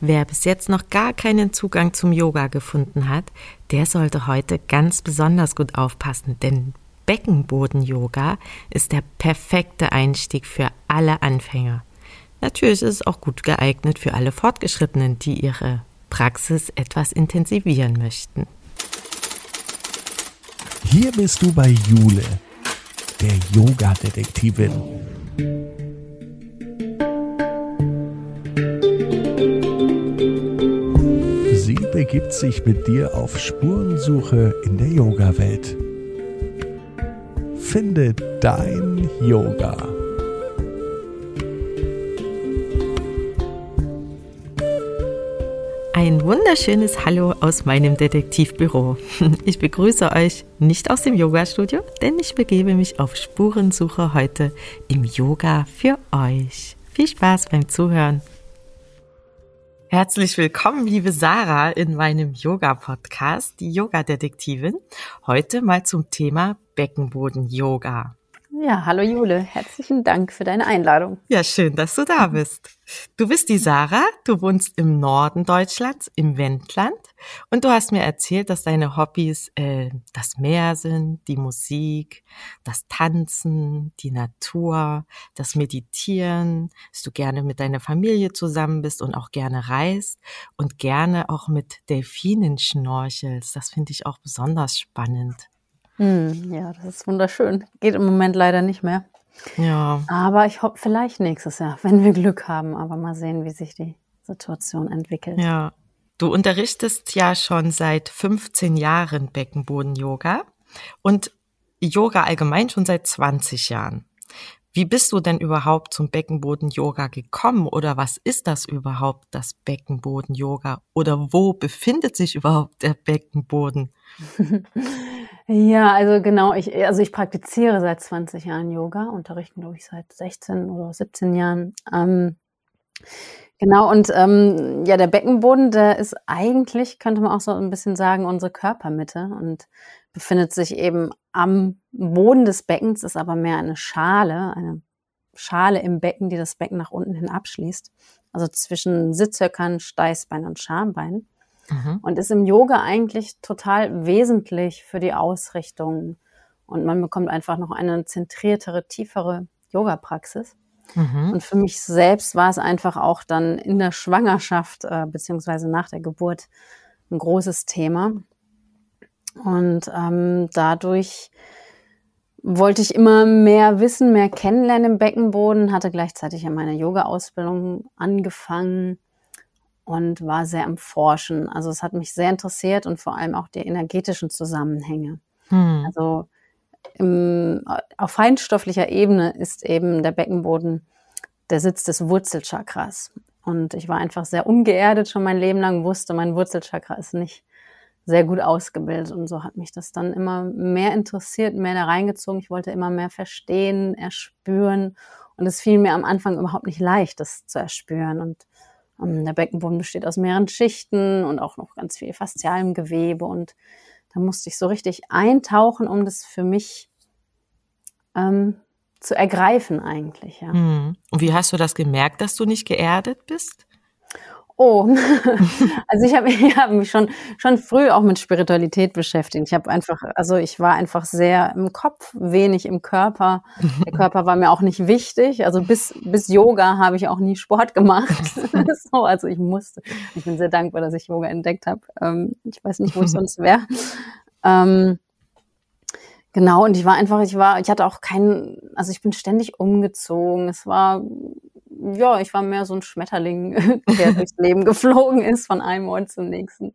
Wer bis jetzt noch gar keinen Zugang zum Yoga gefunden hat, der sollte heute ganz besonders gut aufpassen, denn Beckenboden-Yoga ist der perfekte Einstieg für alle Anfänger. Natürlich ist es auch gut geeignet für alle Fortgeschrittenen, die ihre Praxis etwas intensivieren möchten. Hier bist du bei Jule, der Yoga-Detektivin. Begibt sich mit dir auf Spurensuche in der Yoga-Welt. Finde dein Yoga. Ein wunderschönes Hallo aus meinem Detektivbüro. Ich begrüße euch nicht aus dem Yoga-Studio, denn ich begebe mich auf Spurensuche heute im Yoga für euch. Viel Spaß beim Zuhören. Herzlich willkommen, liebe Sarah, in meinem Yoga-Podcast, die Yoga-Detektivin. Heute mal zum Thema Beckenboden-Yoga. Ja, hallo Jule, herzlichen Dank für deine Einladung. Ja, schön, dass du da bist. Du bist die Sarah, du wohnst im Norden Deutschlands, im Wendland und du hast mir erzählt, dass deine Hobbys äh, das Meer sind, die Musik, das Tanzen, die Natur, das Meditieren, dass du gerne mit deiner Familie zusammen bist und auch gerne reist und gerne auch mit Delfinen schnorchelst. Das finde ich auch besonders spannend. Hm, ja, das ist wunderschön. Geht im Moment leider nicht mehr. Ja. Aber ich hoffe vielleicht nächstes Jahr, wenn wir Glück haben. Aber mal sehen, wie sich die Situation entwickelt. Ja. Du unterrichtest ja schon seit 15 Jahren Beckenboden-Yoga und Yoga allgemein schon seit 20 Jahren. Wie bist du denn überhaupt zum Beckenboden-Yoga gekommen oder was ist das überhaupt, das Beckenboden-Yoga? Oder wo befindet sich überhaupt der Beckenboden? Ja, also genau, ich, also ich praktiziere seit 20 Jahren Yoga, unterrichten, glaube ich, seit 16 oder 17 Jahren. Ähm, genau, und ähm, ja, der Beckenboden, der ist eigentlich, könnte man auch so ein bisschen sagen, unsere Körpermitte und befindet sich eben am Boden des Beckens, ist aber mehr eine Schale, eine Schale im Becken, die das Becken nach unten hin abschließt. Also zwischen Sitzhöckern, Steißbein und Schambein mhm. und ist im Yoga eigentlich total wesentlich für die Ausrichtung. Und man bekommt einfach noch eine zentriertere, tiefere Yoga-Praxis. Mhm. Und für mich selbst war es einfach auch dann in der Schwangerschaft äh, beziehungsweise nach der Geburt ein großes Thema. Und ähm, dadurch wollte ich immer mehr wissen, mehr kennenlernen im Beckenboden, hatte gleichzeitig ja meine Yoga-Ausbildung angefangen und war sehr am Forschen. Also es hat mich sehr interessiert und vor allem auch die energetischen Zusammenhänge. Hm. Also im, auf feinstofflicher Ebene ist eben der Beckenboden der Sitz des Wurzelchakras. Und ich war einfach sehr ungeerdet schon mein Leben lang, wusste, mein Wurzelchakra ist nicht sehr gut ausgebildet. Und so hat mich das dann immer mehr interessiert, mehr da reingezogen. Ich wollte immer mehr verstehen, erspüren. Und es fiel mir am Anfang überhaupt nicht leicht, das zu erspüren. Und der Beckenboden besteht aus mehreren Schichten und auch noch ganz viel faszialem Gewebe. Und da musste ich so richtig eintauchen, um das für mich ähm, zu ergreifen eigentlich. Ja. Hm. Und wie hast du das gemerkt, dass du nicht geerdet bist? Oh, also ich habe ich hab mich schon schon früh auch mit Spiritualität beschäftigt. Ich habe einfach, also ich war einfach sehr im Kopf, wenig im Körper. Der Körper war mir auch nicht wichtig. Also bis bis Yoga habe ich auch nie Sport gemacht. so, also ich musste. Ich bin sehr dankbar, dass ich Yoga entdeckt habe. Ähm, ich weiß nicht, wo ich sonst wäre. Ähm, Genau, und ich war einfach, ich war, ich hatte auch keinen, also ich bin ständig umgezogen. Es war ja, ich war mehr so ein Schmetterling, der durchs Leben geflogen ist von einem Ort zum nächsten.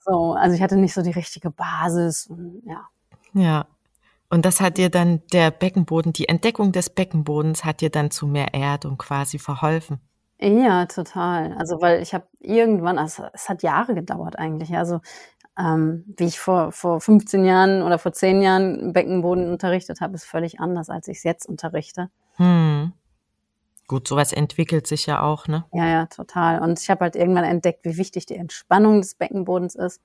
So, also ich hatte nicht so die richtige Basis und ja. Ja. Und das hat dir dann der Beckenboden, die Entdeckung des Beckenbodens hat dir dann zu mehr Erdung quasi verholfen. Ja, total. Also weil ich habe irgendwann, also es hat Jahre gedauert eigentlich. Also ähm, wie ich vor, vor 15 Jahren oder vor 10 Jahren Beckenboden unterrichtet habe, ist völlig anders, als ich es jetzt unterrichte. Hm. Gut, sowas entwickelt sich ja auch, ne? Ja, ja, total. Und ich habe halt irgendwann entdeckt, wie wichtig die Entspannung des Beckenbodens ist.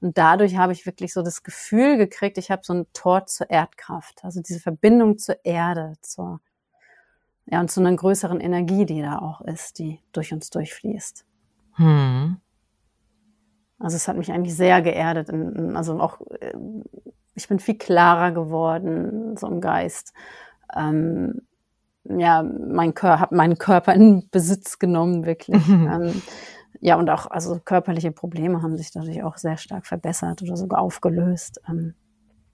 Und dadurch habe ich wirklich so das Gefühl gekriegt, ich habe so ein Tor zur Erdkraft. Also diese Verbindung zur Erde, zur, ja, und zu einer größeren Energie, die da auch ist, die durch uns durchfließt. Hm. Also es hat mich eigentlich sehr geerdet. Also auch, äh, ich bin viel klarer geworden, so im Geist. Ähm, ja, mein Körper, habe meinen Körper in Besitz genommen, wirklich. ähm, ja, und auch, also körperliche Probleme haben sich dadurch auch sehr stark verbessert oder sogar aufgelöst. Ähm,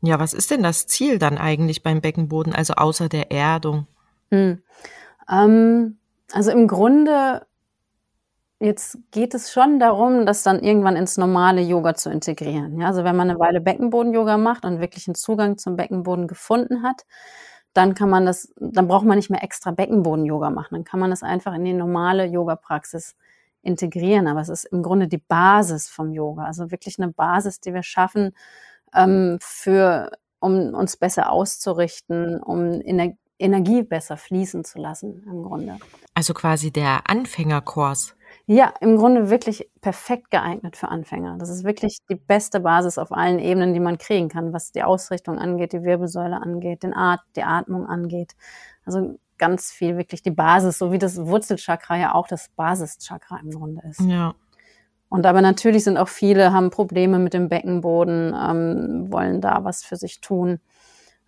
ja, was ist denn das Ziel dann eigentlich beim Beckenboden, also außer der Erdung? Hm. Ähm, also im Grunde, jetzt geht es schon darum, das dann irgendwann ins normale Yoga zu integrieren. Ja, also wenn man eine Weile Beckenboden-Yoga macht und wirklich einen Zugang zum Beckenboden gefunden hat, dann kann man das, dann braucht man nicht mehr extra Beckenboden-Yoga machen. Dann kann man das einfach in die normale Yoga-Praxis integrieren. Aber es ist im Grunde die Basis vom Yoga. Also wirklich eine Basis, die wir schaffen, ähm, für, um uns besser auszurichten, um Ener Energie besser fließen zu lassen, im Grunde. Also quasi der Anfängerkurs. Ja, im Grunde wirklich perfekt geeignet für Anfänger. Das ist wirklich die beste Basis auf allen Ebenen, die man kriegen kann, was die Ausrichtung angeht, die Wirbelsäule angeht, den Art, die Atmung angeht. Also ganz viel wirklich die Basis, so wie das Wurzelchakra ja auch das Basischakra im Grunde ist. Ja. Und aber natürlich sind auch viele, haben Probleme mit dem Beckenboden, ähm, wollen da was für sich tun.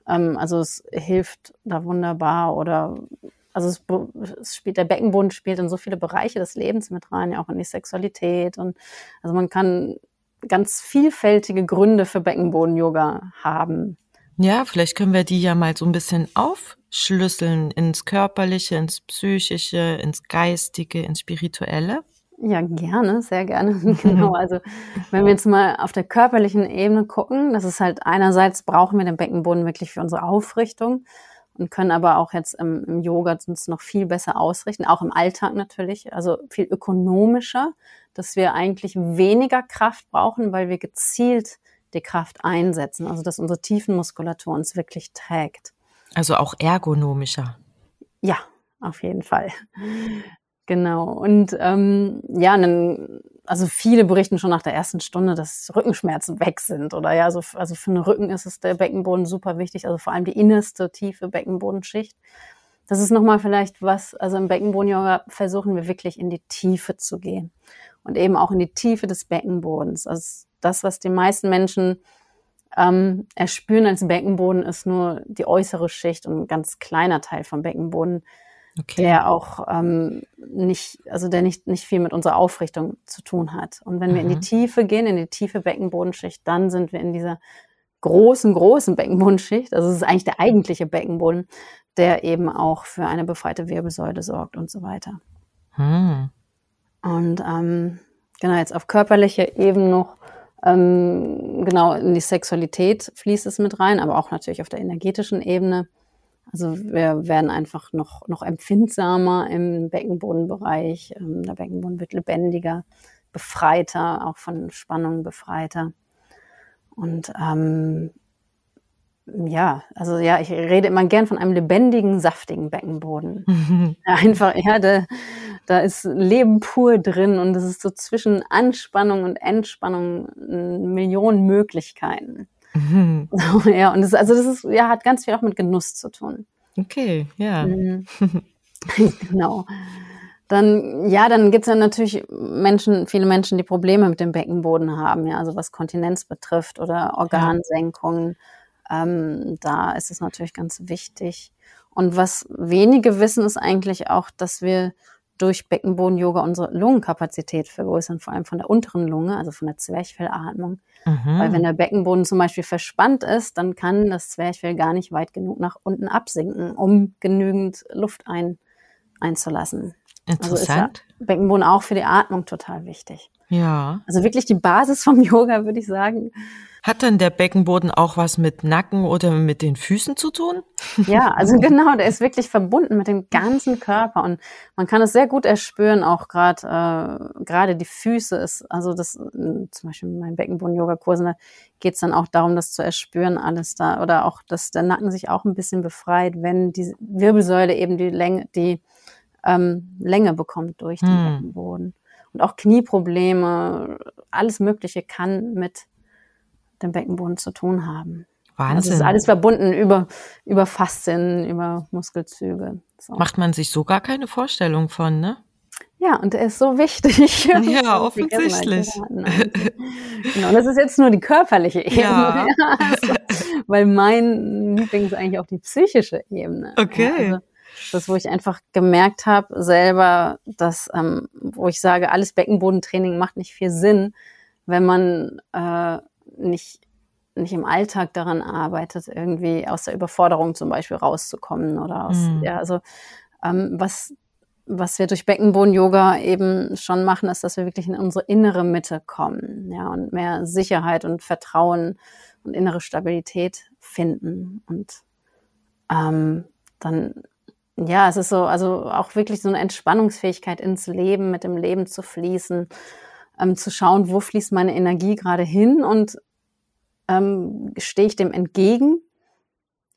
Ähm, also es hilft da wunderbar oder also es, es, spielt, der Beckenboden spielt in so viele Bereiche des Lebens mit rein, ja auch in die Sexualität und also man kann ganz vielfältige Gründe für Beckenboden-Yoga haben. Ja, vielleicht können wir die ja mal so ein bisschen aufschlüsseln ins Körperliche, ins Psychische, ins Geistige, ins Spirituelle. Ja, gerne, sehr gerne. genau. Also, wenn wir jetzt mal auf der körperlichen Ebene gucken, das ist halt einerseits brauchen wir den Beckenboden wirklich für unsere Aufrichtung und können aber auch jetzt im, im Yoga uns noch viel besser ausrichten, auch im Alltag natürlich, also viel ökonomischer, dass wir eigentlich weniger Kraft brauchen, weil wir gezielt die Kraft einsetzen, also dass unsere Tiefenmuskulatur uns wirklich trägt. Also auch ergonomischer. Ja, auf jeden Fall. Genau. Und ähm, ja, dann, also viele berichten schon nach der ersten Stunde, dass Rückenschmerzen weg sind. Oder ja, also, also für den Rücken ist es der Beckenboden super wichtig, also vor allem die innerste tiefe Beckenbodenschicht. Das ist nochmal vielleicht was, also im Beckenboden-Yoga versuchen wir wirklich in die Tiefe zu gehen. Und eben auch in die Tiefe des Beckenbodens. Also das, was die meisten Menschen ähm, erspüren als Beckenboden, ist nur die äußere Schicht und ein ganz kleiner Teil vom Beckenboden okay. der auch ähm, nicht, also der nicht, nicht viel mit unserer Aufrichtung zu tun hat. Und wenn mhm. wir in die mhm. Tiefe gehen, in die tiefe Beckenbodenschicht, dann sind wir in dieser großen, großen Beckenbodenschicht. Also es ist eigentlich der eigentliche Beckenboden, der eben auch für eine befreite Wirbelsäule sorgt und so weiter. Mhm. Und ähm, genau, jetzt auf körperlicher Ebene noch, ähm, genau in die Sexualität fließt es mit rein, aber auch natürlich auf der energetischen Ebene. Also wir werden einfach noch, noch empfindsamer im Beckenbodenbereich. Ähm, der Beckenboden wird lebendiger, befreiter, auch von Spannung befreiter. Und ähm, ja, also ja, ich rede immer gern von einem lebendigen, saftigen Beckenboden. Einfach, ja, da, da ist Leben pur drin und es ist so zwischen Anspannung und Entspannung Millionen Möglichkeiten. Mhm. ja, und das, also das ist, ja, hat ganz viel auch mit Genuss zu tun. Okay, ja. Mhm. genau. Dann, ja, dann gibt es ja natürlich Menschen, viele Menschen, die Probleme mit dem Beckenboden haben, ja, also was Kontinenz betrifft oder Organsenkungen. Ja. Ähm, da ist es natürlich ganz wichtig. Und was wenige wissen, ist eigentlich auch, dass wir durch Beckenboden-Yoga unsere Lungenkapazität vergrößern, vor allem von der unteren Lunge, also von der Zwerchfellatmung. Mhm. Weil wenn der Beckenboden zum Beispiel verspannt ist, dann kann das Zwerchfell gar nicht weit genug nach unten absinken, um genügend Luft ein, einzulassen. Interessant. Also ist ja Beckenboden auch für die Atmung total wichtig. Ja. Also wirklich die Basis vom Yoga, würde ich sagen. Hat dann der Beckenboden auch was mit Nacken oder mit den Füßen zu tun? Ja, also genau, der ist wirklich verbunden mit dem ganzen Körper und man kann es sehr gut erspüren, auch gerade äh, gerade die Füße ist, also das zum Beispiel in meinen Beckenboden-Yoga-Kursen, da geht es dann auch darum, das zu erspüren, alles da oder auch, dass der Nacken sich auch ein bisschen befreit, wenn die Wirbelsäule eben die Länge, die ähm, Länge bekommt durch den hm. Beckenboden. Und auch Knieprobleme, alles Mögliche kann mit dem Beckenboden zu tun haben. Wahnsinn. Das ist alles verbunden über, über Faszien, über Muskelzüge. So. Macht man sich so gar keine Vorstellung von, ne? Ja, und der ist so wichtig. Ja, offensichtlich. genau, das ist jetzt nur die körperliche Ebene. Ja. also, weil mein Liebling ist eigentlich auch die psychische Ebene. Okay. Also, das, wo ich einfach gemerkt habe, selber, dass, ähm, wo ich sage, alles Beckenbodentraining macht nicht viel Sinn, wenn man äh, nicht, nicht im Alltag daran arbeitet, irgendwie aus der Überforderung zum Beispiel rauszukommen oder aus, mhm. ja, also ähm, was was wir durch Beckenboden-Yoga eben schon machen, ist, dass wir wirklich in unsere innere Mitte kommen, ja, und mehr Sicherheit und Vertrauen und innere Stabilität finden. Und ähm, dann, ja, es ist so, also auch wirklich so eine Entspannungsfähigkeit ins Leben, mit dem Leben zu fließen, ähm, zu schauen, wo fließt meine Energie gerade hin und ähm, stehe ich dem entgegen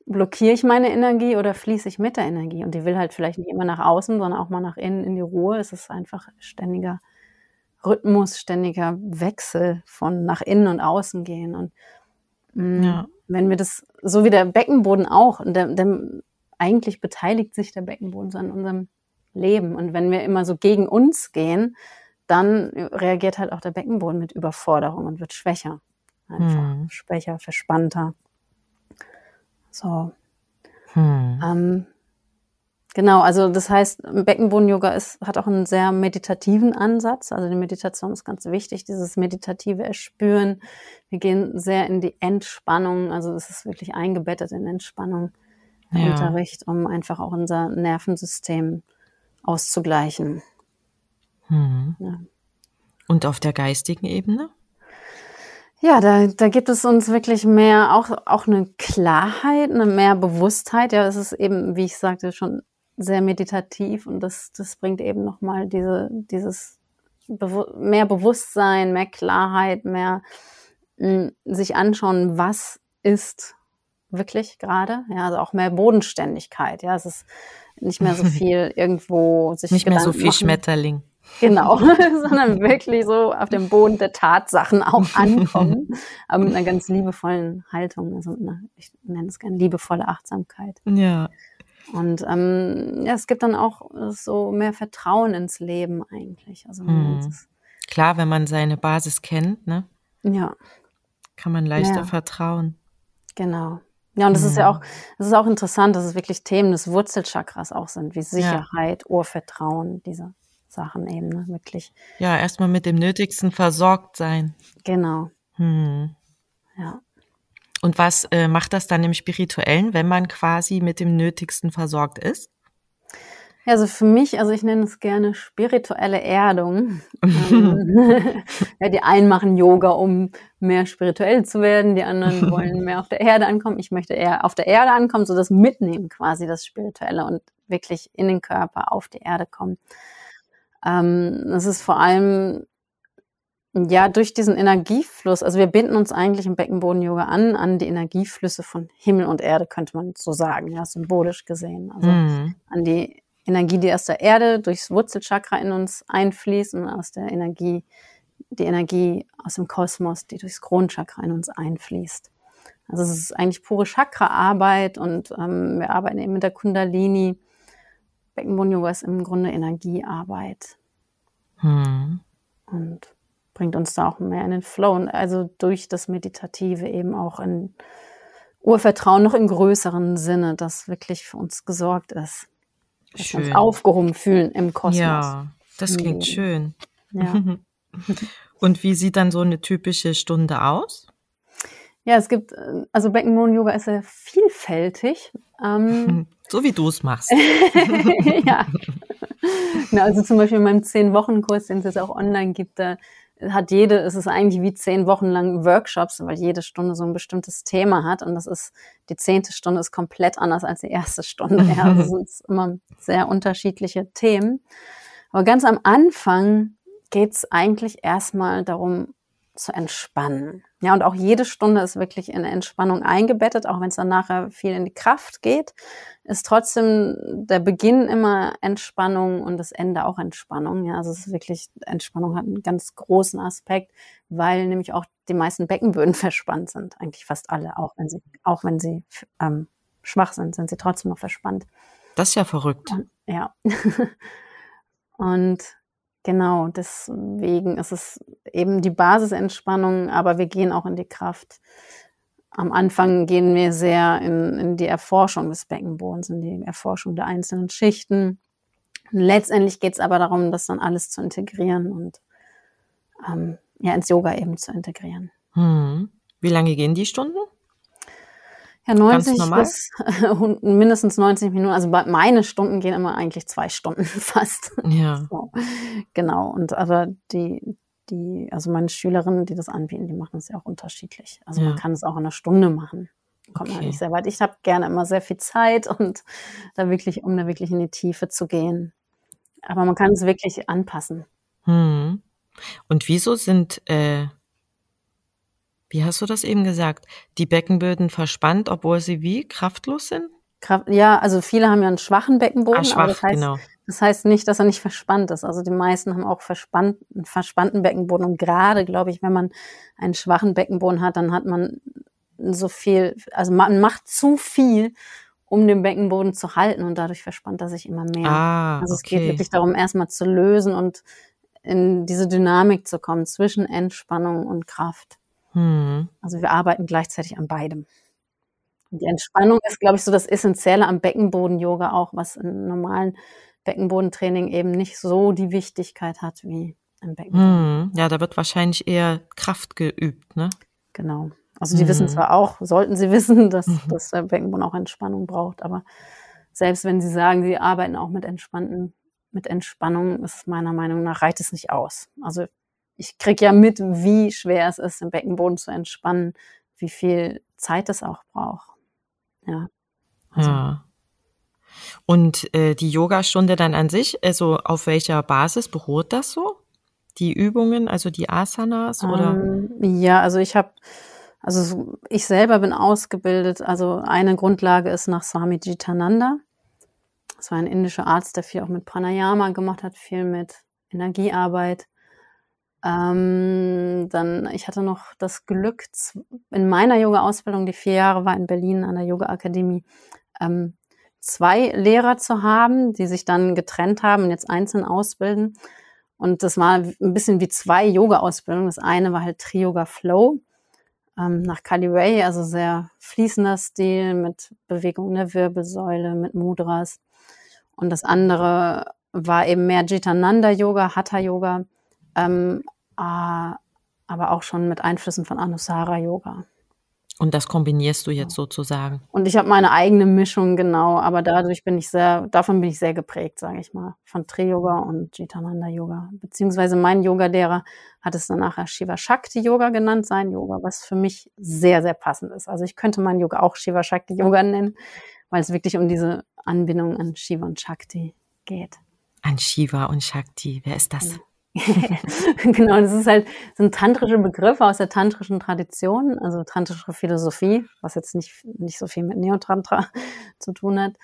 blockiere ich meine Energie oder fließe ich mit der Energie? Und die will halt vielleicht nicht immer nach außen, sondern auch mal nach innen in die Ruhe. Es ist einfach ständiger Rhythmus, ständiger Wechsel von nach innen und außen gehen. Und mh, mm, ja. wenn wir das, so wie der Beckenboden auch, der, der, eigentlich beteiligt sich der Beckenboden so an unserem Leben. Und wenn wir immer so gegen uns gehen, dann reagiert halt auch der Beckenboden mit Überforderung und wird schwächer. Einfach hm. schwächer, verspannter. So. Hm. Ähm, genau, also das heißt, Beckenboden-Yoga ist, hat auch einen sehr meditativen Ansatz. Also die Meditation ist ganz wichtig, dieses meditative Erspüren. Wir gehen sehr in die Entspannung, also es ist wirklich eingebettet in Entspannung, ja. Unterricht, um einfach auch unser Nervensystem auszugleichen. Hm. Ja. Und auf der geistigen Ebene? Ja, da, da gibt es uns wirklich mehr, auch, auch eine Klarheit, eine mehr Bewusstheit. Ja, es ist eben, wie ich sagte, schon sehr meditativ und das, das bringt eben nochmal diese, dieses Bewu mehr Bewusstsein, mehr Klarheit, mehr mh, hm, sich anschauen, was ist wirklich gerade. Ja, also auch mehr Bodenständigkeit. Ja, es ist nicht mehr so viel irgendwo sich nicht Gedanken mehr so viel machen. Schmetterling. Genau, sondern wirklich so auf dem Boden der Tatsachen auch ankommen, aber mit einer ganz liebevollen Haltung, also mit einer, ich nenne es gerne liebevolle Achtsamkeit. Ja. Und ähm, ja, es gibt dann auch so mehr Vertrauen ins Leben eigentlich. Also hm. klar, wenn man seine Basis kennt, ne? Ja. Kann man leichter ja. vertrauen. Genau. Ja, und das mhm. ist ja hm. auch, das ist auch interessant, dass es wirklich Themen des Wurzelchakras auch sind, wie Sicherheit, ja. Urvertrauen, diese Sachen eben, ne? wirklich. Ja, erstmal mit dem Nötigsten versorgt sein. Genau. Hm. Ja. Und was äh, macht das dann im Spirituellen, wenn man quasi mit dem Nötigsten versorgt ist? Ja, also für mich, also ich nenne es gerne spirituelle Erdung. Ähm, ja, die einen machen Yoga, um mehr spirituell zu werden, die anderen wollen mehr auf der Erde ankommen. Ich möchte eher auf der Erde ankommen, so das Mitnehmen quasi, das Spirituelle und wirklich in den Körper auf die Erde kommen. Ähm, es ist vor allem ja durch diesen Energiefluss, also wir binden uns eigentlich im Beckenboden-Yoga an, an die Energieflüsse von Himmel und Erde, könnte man so sagen, ja, symbolisch gesehen. Also mhm. an die Energie, die aus der Erde durchs Wurzelchakra in uns einfließt und aus der Energie, die Energie aus dem Kosmos, die durchs Kronchakra in uns einfließt. Also es ist eigentlich pure Chakra-Arbeit und ähm, wir arbeiten eben mit der Kundalini Beckenboden-Yoga ist im Grunde Energiearbeit. Hm. Und bringt uns da auch mehr in den Flow. Und also durch das Meditative eben auch in Urvertrauen noch im größeren Sinne, dass wirklich für uns gesorgt ist. Dass schön. wir uns aufgehoben fühlen im Kosmos. Ja, das klingt schön. Ja. Und wie sieht dann so eine typische Stunde aus? Ja, es gibt, also Beckenboden-Yoga ist sehr vielfältig. Ähm, so wie du es machst. ja. Na, also zum Beispiel in meinem Zehn-Wochen-Kurs, den es jetzt auch online gibt, da hat jede, es ist eigentlich wie zehn Wochen lang Workshops, weil jede Stunde so ein bestimmtes Thema hat und das ist, die zehnte Stunde ist komplett anders als die erste Stunde. Ja, also es sind immer sehr unterschiedliche Themen. Aber ganz am Anfang geht es eigentlich erstmal darum, zu entspannen. Ja, und auch jede Stunde ist wirklich in Entspannung eingebettet, auch wenn es dann nachher viel in die Kraft geht, ist trotzdem der Beginn immer Entspannung und das Ende auch Entspannung. Ja, also es ist wirklich, Entspannung hat einen ganz großen Aspekt, weil nämlich auch die meisten Beckenböden verspannt sind. Eigentlich fast alle, auch wenn sie, auch wenn sie ähm, schwach sind, sind sie trotzdem noch verspannt. Das ist ja verrückt. Ja. Und genau, deswegen ist es eben die Basisentspannung, aber wir gehen auch in die Kraft. Am Anfang gehen wir sehr in, in die Erforschung des Beckenbodens, in die Erforschung der einzelnen Schichten. Und letztendlich geht es aber darum, das dann alles zu integrieren und ähm, ja, ins Yoga eben zu integrieren. Hm. Wie lange gehen die Stunden? Ja, 90 bis mindestens 90 Minuten. Also meine Stunden gehen immer eigentlich zwei Stunden fast. Ja. So, genau. Und aber die, die, also meine Schülerinnen, die das anbieten, die machen es ja auch unterschiedlich. Also ja. man kann es auch in einer Stunde machen. Kommt okay. man nicht sehr weit. Ich habe gerne immer sehr viel Zeit und da wirklich, um da wirklich in die Tiefe zu gehen. Aber man kann es wirklich anpassen. Hm. Und wieso sind äh, wie hast du das eben gesagt? Die Beckenböden verspannt, obwohl sie wie kraftlos sind? Kraft, ja, also viele haben ja einen schwachen Beckenboden, ah, schwach, aber das heißt, genau. das heißt nicht, dass er nicht verspannt ist. Also die meisten haben auch verspannt, einen verspannten Beckenboden. Und gerade, glaube ich, wenn man einen schwachen Beckenboden hat, dann hat man so viel, also man macht zu viel, um den Beckenboden zu halten und dadurch verspannt er sich immer mehr. Ah, also es okay. geht wirklich darum, erstmal zu lösen und in diese Dynamik zu kommen zwischen Entspannung und Kraft. Hm. Also wir arbeiten gleichzeitig an beidem. Und die Entspannung ist, glaube ich, so das Essentielle am Beckenboden-Yoga auch, was im normalen Beckenbodentraining eben nicht so die Wichtigkeit hat wie im Beckenboden. Hm. Ja, da wird wahrscheinlich eher Kraft geübt, ne? Genau. Also die hm. wissen zwar auch, sollten sie wissen, dass, mhm. dass der Beckenboden auch Entspannung braucht, aber selbst wenn sie sagen, sie arbeiten auch mit entspannten, mit Entspannung, ist meiner Meinung nach reicht es nicht aus. Also ich kriege ja mit, wie schwer es ist, im Beckenboden zu entspannen, wie viel Zeit es auch braucht. Ja. Also. ja. Und äh, die Yogastunde dann an sich, also auf welcher Basis beruht das so? Die Übungen, also die Asanas oder? Ähm, ja, also ich habe, also ich selber bin ausgebildet. Also eine Grundlage ist nach Swami Jitananda. Das war ein indischer Arzt, der viel auch mit Pranayama gemacht hat, viel mit Energiearbeit. Ähm, dann, ich hatte noch das Glück, in meiner Yoga-Ausbildung, die vier Jahre war in Berlin an der Yoga-Akademie, ähm, zwei Lehrer zu haben, die sich dann getrennt haben und jetzt einzeln ausbilden. Und das war ein bisschen wie zwei Yoga-Ausbildungen. Das eine war halt Tri-Yoga Flow ähm, nach Kali Ray, also sehr fließender Stil mit Bewegung der Wirbelsäule, mit Mudras. Und das andere war eben mehr Jitananda Yoga, Hatha Yoga ähm, äh, aber auch schon mit Einflüssen von Anusara Yoga. Und das kombinierst du jetzt sozusagen. Und ich habe meine eigene Mischung, genau, aber dadurch bin ich sehr, davon bin ich sehr geprägt, sage ich mal, von Tri-Yoga und Jitananda Yoga. Beziehungsweise mein Yoga-Lehrer hat es dann nachher Shiva Shakti Yoga genannt, sein Yoga, was für mich sehr, sehr passend ist. Also ich könnte mein Yoga auch Shiva Shakti Yoga nennen, weil es wirklich um diese Anbindung an Shiva und Shakti geht. An Shiva und Shakti, wer ist das? genau, das ist halt so ein tantrischer Begriff aus der tantrischen Tradition, also tantrische Philosophie, was jetzt nicht, nicht so viel mit Neotantra zu tun hat.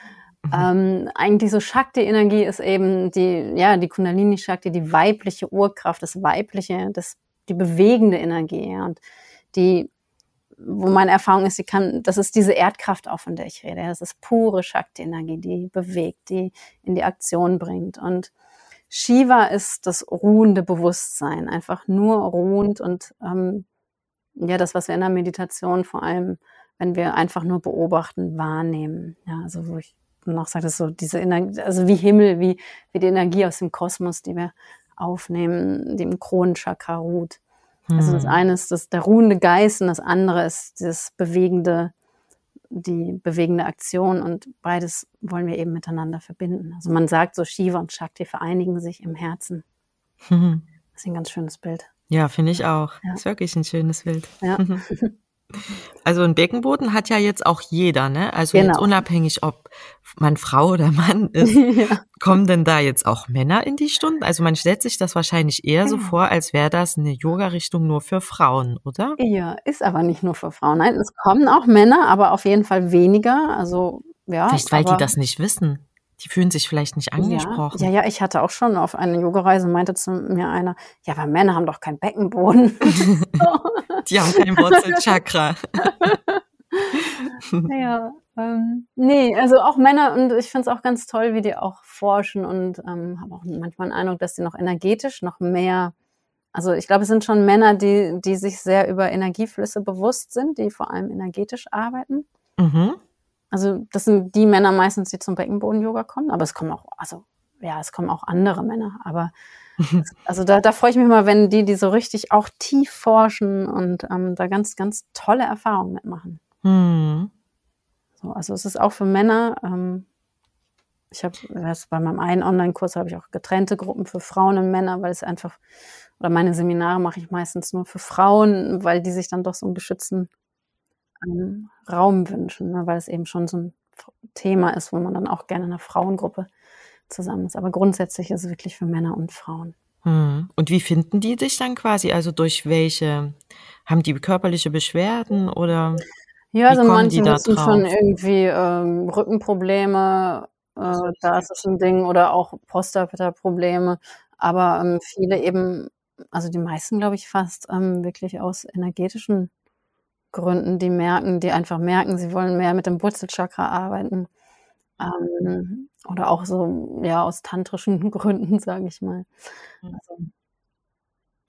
Mhm. Ähm, eigentlich so Shakti-Energie ist eben die, ja, die Kundalini-Shakti, die weibliche Urkraft, das weibliche, das, die bewegende Energie, ja, und die, wo meine Erfahrung ist, die kann, das ist diese Erdkraft auch, von der ich rede. Das ist pure Shakti-Energie, die bewegt, die in die Aktion bringt und Shiva ist das ruhende Bewusstsein, einfach nur ruhend und ähm, ja, das, was wir in der Meditation vor allem, wenn wir einfach nur beobachten, wahrnehmen. Ja, also wo ich noch sage, das so diese Energie, also wie Himmel, wie, wie die Energie aus dem Kosmos, die wir aufnehmen, die im Kronenchakra ruht. Hm. Also das hm. eine ist das, der ruhende Geist und das andere ist das bewegende die bewegende Aktion und beides wollen wir eben miteinander verbinden. Also man sagt so, Shiva und Shakti vereinigen sich im Herzen. Mhm. Das ist ein ganz schönes Bild. Ja, finde ich auch. Ja. Das ist wirklich ein schönes Bild. Ja. Also ein Beckenboden hat ja jetzt auch jeder, ne? Also genau. jetzt unabhängig, ob man Frau oder Mann ist. ja. Kommen denn da jetzt auch Männer in die Stunden? Also man stellt sich das wahrscheinlich eher so vor, als wäre das eine Yoga-Richtung nur für Frauen, oder? Ja, ist aber nicht nur für Frauen. Nein, es kommen auch Männer, aber auf jeden Fall weniger. Also ja. Vielleicht weil die das nicht wissen. Die fühlen sich vielleicht nicht angesprochen. Ja, ja, ja, ich hatte auch schon auf einer Yogareise, meinte zu mir einer, ja, aber Männer haben doch keinen Beckenboden. die haben kein Wurzelchakra. ja, Ähm, ne, also auch Männer und ich finde es auch ganz toll, wie die auch forschen und, ähm, habe auch manchmal den Eindruck, dass die noch energetisch noch mehr also, ich glaube, es sind schon Männer, die die sich sehr über Energieflüsse bewusst sind, die vor allem energetisch arbeiten. Mhm. Also, das sind die Männer meistens, die zum Beckenboden-Yoga kommen, aber es kommen auch also, ja, es kommen auch andere Männer, aber also, da da freue ich mich immer, wenn die, die so richtig auch tief forschen und, ähm, da ganz, ganz tolle Erfahrungen mitmachen. Mhm. So, also, es ist auch für Männer, ähm ich habe bei meinem einen Online-Kurs habe ich auch getrennte Gruppen für Frauen und Männer, weil es einfach oder meine Seminare mache ich meistens nur für Frauen, weil die sich dann doch so 'n geschützten, ähm, Raum wünschen, ne, weil es eben schon so 'n F Thema ist, wo man dann auch gerne in 'ner Frauengruppe zusammen ist. Aber grundsätzlich ist es wirklich für Männer und Frauen. Mhm. Und wie finden die dich dann quasi? Also, durch welche haben die körperliche Beschwerden oder Ja, also manche nutzen schon irgendwie, ähm, Rückenprobleme, äh, da ist es 'n Ding oder auch Prostataprobleme, aber, ähm, viele eben also, die meisten, glaube ich fast, ähm, wirklich aus energetischen Gründen, die merken die einfach merken, sie wollen mehr mit dem Wurzelchakra arbeiten, ähm, oder auch so, ja, aus tantrischen Gründen, sage ich mal. Mhm. Also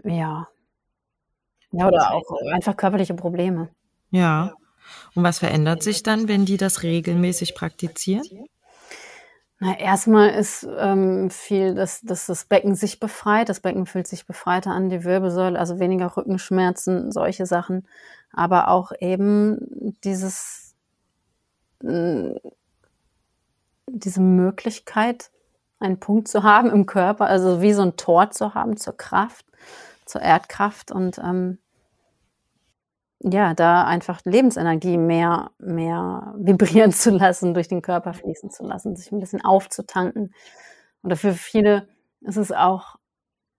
ja. Ja, oder auch einfach körperliche Probleme. Ja. Und was verändert sich dann, wenn die das regelmäßig praktizieren? Na, erst mal ist, ähm, viel, dass dass das Becken sich befreit. Das Becken fühlt sich befreiter an, die Wirbelsäule, also weniger Rückenschmerzen, solche Sachen. Aber auch eben dieses hm diese Möglichkeit, einen Punkt zu haben im Körper, also wie so 'n Tor zu haben zur Kraft, zur Erdkraft und, ähm ja, da einfach Lebensenergie mehr mehr vibrieren zu lassen, durch den Körper fließen zu lassen, sich 'n bisschen aufzutanken. Oder für viele ist es auch,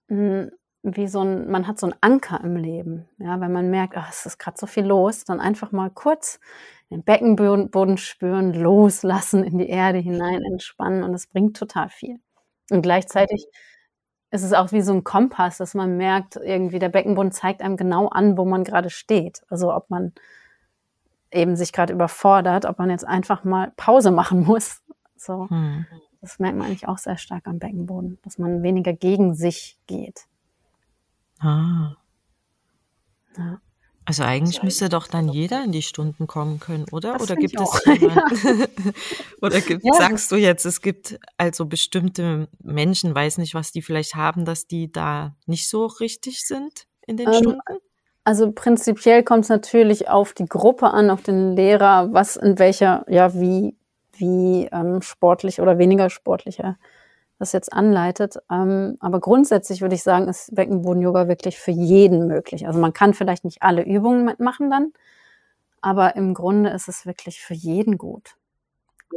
hm, wie so 'n man hat so 'n Anker im Leben, ja? Wenn man merkt: „Ah, es ist grad so viel los“, dann einfach mal kurz den Beckenböden Boden spüren, loslassen, in die Erde hinein entspannen und das bringt total viel. Und gleichzeitig ist es auch wie so 'n Kompass, dass man merkt, irgendwie der Beckenboden zeigt einem genau an, wo man grade steht. Also, ob man eben sich grad überfordert, ob man jetzt einfach mal Pause machen muss, so. Mhm. Das merkt man eigentlich auch sehr stark am Beckenboden, dass man weniger gegen sich geht. Ah. Ja. Also, eigentlich müsste doch dann jeder in die Stunden kommen können, oder? Das Oder gibt es auch, jemand oder gibt Ja, sagst du jetzt, es gibt also bestimmte Menschen, weiß nicht, was die vielleicht haben, dass die da nicht so richtig sind in den Ähm, Stunden? also, prinzipiell kommt's natürlich auf die Gruppe an, auf den Lehrer, was in welcher ja, wie wie, ähm, sportlich oder weniger sportlich er das jetzt anleitet. Ähm, aber grundsätzlich würde ich sagen, ist Beckenboden-Yoga wirklich für jeden möglich. Also, man kann vielleicht nicht alle Übungen mitmachen dann, aber im Grunde ist es wirklich für jeden gut.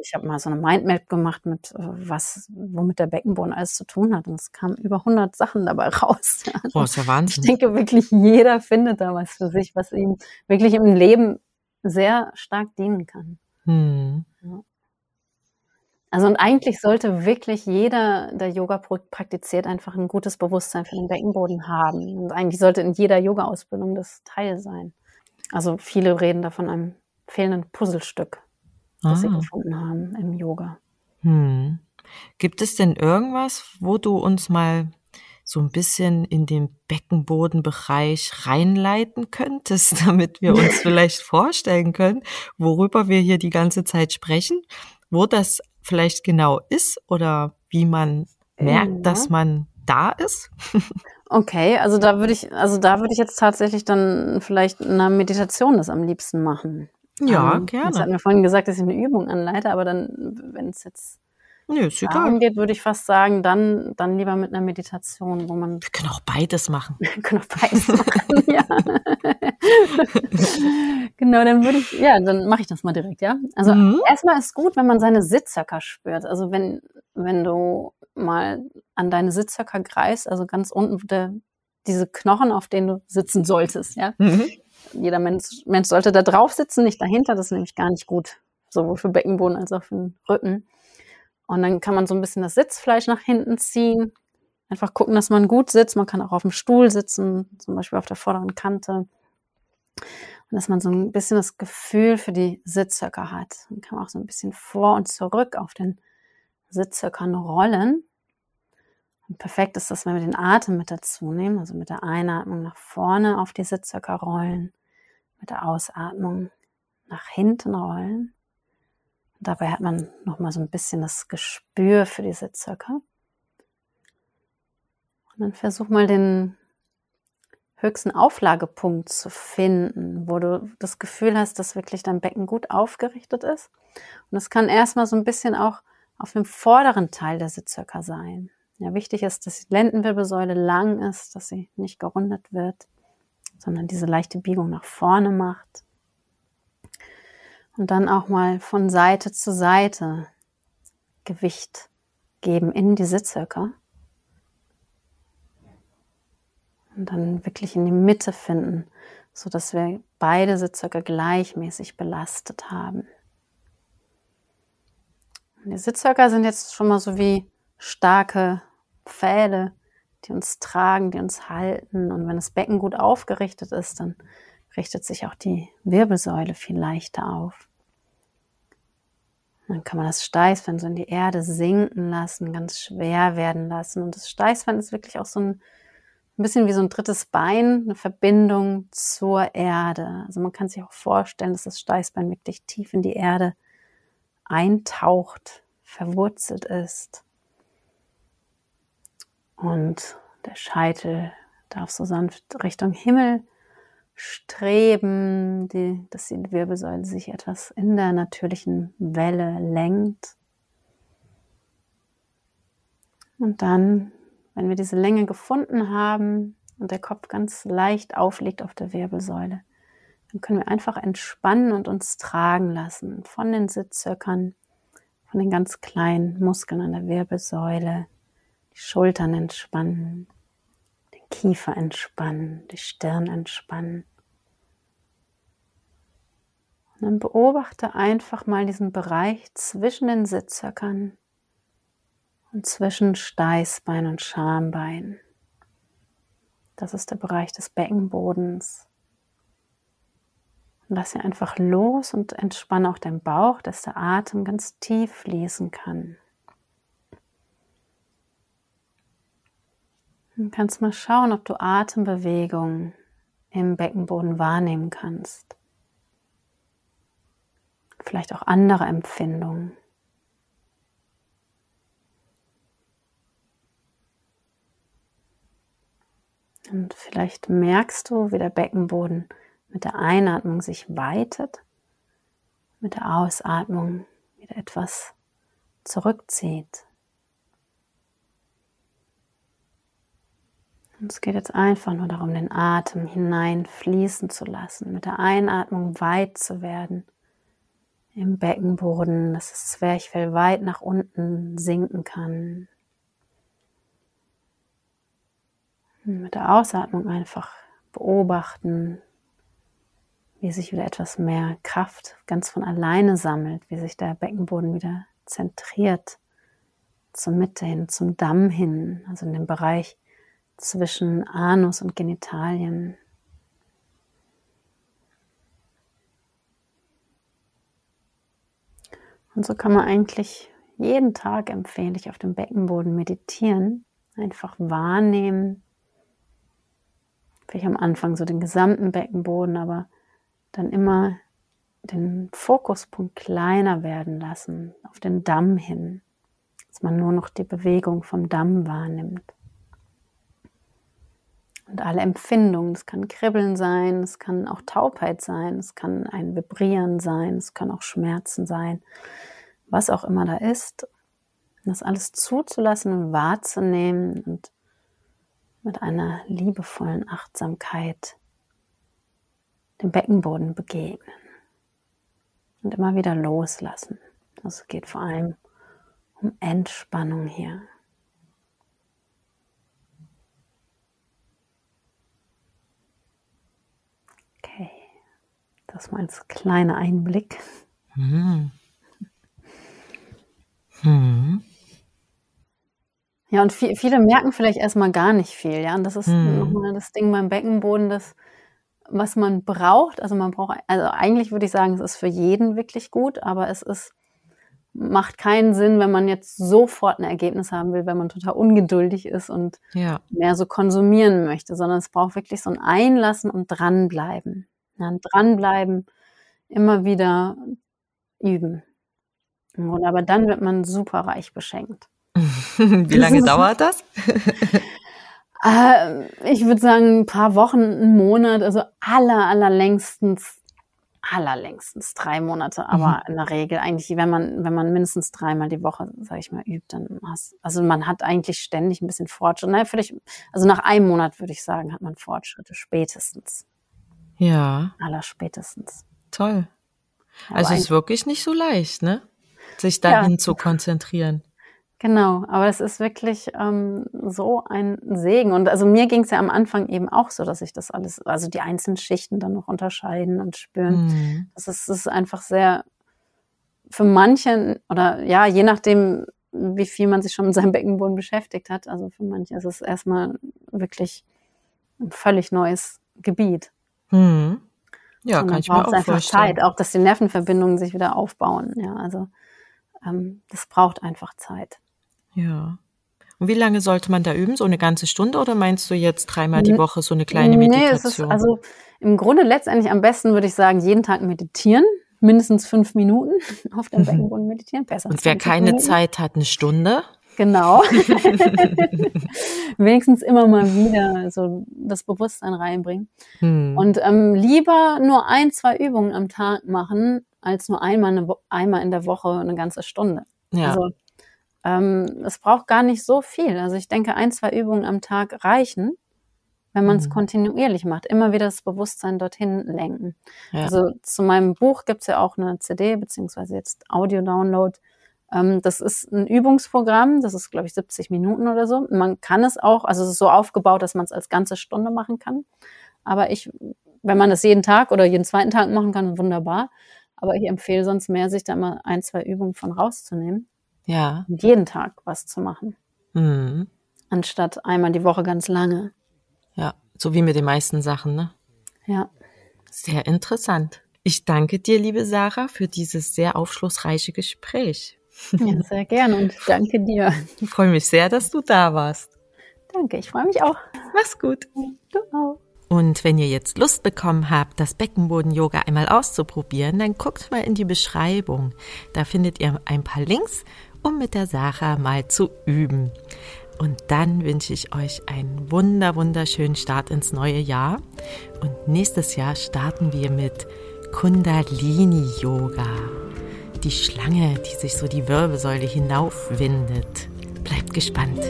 Ich habe mal so 'ne Mindmap gemacht mit, äh, was womit der Beckenboden alles zu tun hat und es kamen über 100 Sachen dabei raus. Oh, ist ja Ich Wahnsinn. denke wirklich, jeder findet da was für sich, was ihm wirklich im Leben sehr stark dienen kann. Mhm. Ja. Also, und eigentlich sollte wirklich jeder, der Yoga praktiziert, einfach 'n gutes Bewusstsein für den Beckenboden haben. Und eigentlich sollte in jeder Yogaausbildung das Teil sein. Also, viele reden da von einem fehlenden Puzzlestück, das sie Ah. gefunden haben im Yoga. Mhm. Gibt es denn irgendwas, wo du uns mal so 'n bisschen in den Beckenbodenbereich reinleiten könntest, damit wir uns vielleicht vorstellen können, worüber wir hier die ganze Zeit sprechen, wo das vielleicht genau ist oder wie man merkt, dass Ja. man da ist? Okay, also, da würde ich also, da würde ich jetzt tatsächlich dann vielleicht in 'ner Meditation das am liebsten machen. Ja, Ähm, jetzt gerne. hatten wir vorhin gesagt, dass ich 'ne Übung anleite, aber dann, w wenn's jetzt Nö, ist egal. geht, würde ich fast sagen, dann dann lieber mit 'ner Meditation, wo man Wir können auch beides machen. wir können auch beides machen, ja. Genau, dann würde ich ja, dann mache ich das mal direkt, ja? Also, Mhm. erst mal ist gut, wenn man seine Sitzhöcker spürt. Also, wenn wenn du mal an deine Sitzhöcker greifst, also, ganz unten, wo der diese Knochen, auf denen du sitzen solltest, ja? Mhm. Jeder Mensch Mensch sollte da drauf sitzen, nicht dahinter, das ist nämlich gar nicht gut, sowohl für Beckenboden als auch für 'n Rücken. Und dann kann man so 'n bisschen das Sitzfleisch nach hinten ziehen. Einfach gucken, dass man gut sitzt. Man kann auch auf'm Stuhl sitzen, zum Beispiel auf der vorderen Kante. Und dass man so ein bisschen das Gefühl für die Sitzhöcker hat. Dann kann man auch so ein bisschen vor und zurück auf den Sitzhöckern rollen. Und perfekt ist das, wenn wir den Atem mit dazu nehmen, also mit der Einatmung nach vorne auf die Sitzhöcker rollen, mit der Ausatmung nach hinten rollen. Dabei hat man nochmal so ein bisschen das Gespür für die Sitzhöcker. Und dann versuch mal den höchsten Auflagepunkt zu finden, wo du das Gefühl hast, dass wirklich dein Becken gut aufgerichtet ist. Und es kann erstmal so ein bisschen auch auf dem vorderen Teil der Sitzhöcker sein. Ja, wichtig ist, dass die Lendenwirbelsäule lang ist, dass sie nicht gerundet wird, sondern diese leichte Biegung nach vorne macht. Und dann auch mal von Seite zu Seite Gewicht geben in die Sitzhöcker. Und dann wirklich in die Mitte finden, so dass wir beide Sitzhöcker gleichmäßig belastet haben. Und die Sitzhöcker sind jetzt schon mal so wie starke Pfähle, die uns tragen, die uns halten. Und wenn das Becken gut aufgerichtet ist, dann richtet sich auch die Wirbelsäule viel leichter auf. Dann kann man das Steißbein so in die Erde sinken lassen, ganz schwer werden lassen. Und das Steißbein ist wirklich auch so ein ein bisschen wie so ein drittes Bein, eine Verbindung zur Erde. Also man kann sich auch vorstellen, dass das Steißbein wirklich tief in die Erde eintaucht, verwurzelt ist. Und der Scheitel darf so sanft Richtung Himmel streben, die, dass die Wirbelsäule sich etwas in der natürlichen Welle lenkt. Und dann wenn wir diese Länge gefunden haben und der Kopf ganz leicht aufliegt auf der Wirbelsäule, dann können wir einfach entspannen und uns tragen lassen von den Sitzhöckern, von den ganz kleinen Muskeln an der Wirbelsäule, die Schultern entspannen, Kiefer entspannen, die Stirn entspannen. Und dann beobachte einfach mal diesen Bereich zwischen den Sitzhöckern, und zwischen Steißbein und Schambein. Das ist der Bereich des Beckenbodens. Und lass sie einfach los und entspanne auch deinen Bauch, dass der Atem ganz tief fließen kann. Du kannst mal schauen, ob du Atembewegungen im Beckenboden wahrnehmen kannst. Vielleicht auch andere Empfindungen. Und vielleicht merkst du, wie der Beckenboden mit der Einatmung sich weitet, mit der Ausatmung wieder etwas zurückzieht. Und es geht jetzt einfach nur darum, den Atem hineinfließen zu lassen, mit der Einatmung weit zu werden im Beckenboden, dass das Zwerchfell weit nach unten sinken kann. mit der Ausatmung einfach beobachten, wie sich wieder etwas mehr Kraft ganz von alleine sammelt, wie sich der Beckenboden wieder zentriert zur Mitte hin, zum Damm hin, also in dem Bereich zwischen Anus und Genitalien. Und so kann man eigentlich jeden Tag empfehlen, ich auf dem Beckenboden meditieren, einfach wahrnehmen, vielleicht am Anfang so den gesamten Beckenboden, aber dann immer den Fokuspunkt kleiner werden lassen, auf den Damm hin, dass man nur noch die Bewegung vom Damm wahrnimmt. Und alle Empfindungen, es kann Kribbeln sein, es kann auch Taubheit sein, es kann ein Vibrieren sein, es kann auch Schmerzen sein, was auch immer da ist, das alles zuzulassen und wahrzunehmen und mit einer liebevollen Achtsamkeit dem Beckenboden begegnen und immer wieder loslassen. Also es geht vor allem um Entspannung hier. Das mal als kleiner Einblick. Mhm. Mhm. Ja, und viel, viele merken vielleicht erstmal gar nicht viel, ja. Und das ist mhm. nochmal das Ding beim Beckenboden, dass was man braucht. Also man braucht, also eigentlich würde ich sagen, es ist für jeden wirklich gut, aber es ist, macht keinen Sinn, wenn man jetzt sofort ein Ergebnis haben will, wenn man total ungeduldig ist und Ja. mehr so konsumieren möchte, sondern es braucht wirklich so ein Einlassen und dranbleiben. Ja, dranbleiben, immer wieder üben. Und aber dann wird man super reich beschenkt. Wie lange dauert das? Äh, ich würde sagen, ein paar Wochen, einen Monat, also aller, allerlängstens, allerlängstens drei Monate, aber in der Regel eigentlich, wenn man, wenn man mindestens dreimal die Woche, sage ich mal, übt, dann hast, also man hat eigentlich ständig ein bisschen Fortschritt. Naja, vielleicht, also nach einem Monat würde ich sagen, hat man Fortschritte spätestens, Ja, aller spätestens. toll. Aber Also es ist wirklich nicht so leicht, ne? Sich Ja. dahin zu konzentrieren. Genau, aber es ist wirklich ähm, so ein Segen. Und also mir ging es ja am Anfang eben auch so, dass ich das alles, also die einzelnen Schichten dann noch unterscheiden und spüren. Mhm. Das ist, das ist einfach sehr für manche oder ja, je nachdem, wie viel man sich schon mit seinem Beckenboden beschäftigt hat. Also für manche ist es erstmal wirklich ein völlig neues Gebiet. Mhm. Ja, Und kann ich mir braucht auch vorstellen. Zeit, auch dass die Nervenverbindungen sich wieder aufbauen. Ja, also ähm, das braucht einfach Zeit. Ja. Und wie lange sollte man da üben? So eine ganze Stunde oder meinst du jetzt dreimal die Woche so eine kleine Nee, Meditation? es ist also im Grunde letztendlich am besten würde ich sagen, jeden Tag meditieren, mindestens fünf Minuten auf dem Beckenboden meditieren. Besser Und wer 20 keine Minuten. Zeit hat, eine Stunde? Genau. Wenigstens immer mal wieder so das Bewusstsein reinbringen. Hm. Und ähm, lieber nur ein, zwei Übungen am Tag machen, als nur einmal, eine einmal in der Woche eine ganze Stunde. ja. Also ähm, es braucht gar nicht so viel. Also ich denke, ein, zwei Übungen am Tag reichen, wenn man es Mhm. kontinuierlich macht. Immer wieder das Bewusstsein dorthin lenken. Ja. Also zu meinem Buch gibt's ja auch eine CD, beziehungsweise jetzt Audio-Download. Ähm, das ist ein Übungsprogramm, das ist, glaube ich, 70 Minuten oder so. Man kann es auch, also es ist so aufgebaut, dass man es als ganze Stunde machen kann. Aber ich, wenn man das jeden Tag oder jeden zweiten Tag machen kann, wunderbar. Aber ich empfehle sonst mehr, sich da mal ein, zwei Übungen von rauszunehmen ja. und jeden Tag was zu machen, Hm. anstatt einmal die Woche ganz lange. Ja. So wie mit den meisten Sachen, ne? Ja, Sehr interessant. Ich danke dir, liebe Sarah, für dieses sehr aufschlussreiche Gespräch. Ja sehr gerne und danke dir. Ich freue mich sehr, dass du da warst. Danke, ich freue mich auch. Mach's gut. Du auch. Und wenn ihr jetzt Lust bekommen habt, das Beckenboden-Yoga einmal auszuprobieren, dann guckt mal in die Beschreibung. Da findet ihr ein paar Links, um mit der Sarah mal zu üben. Und dann wünsche ich euch einen wunder, wunderschönen Start ins neue Jahr. Und nächstes Jahr starten wir mit Kundalini-Yoga. Die Schlange, die sich so die Wirbelsäule hinaufwindet. Bleibt gespannt.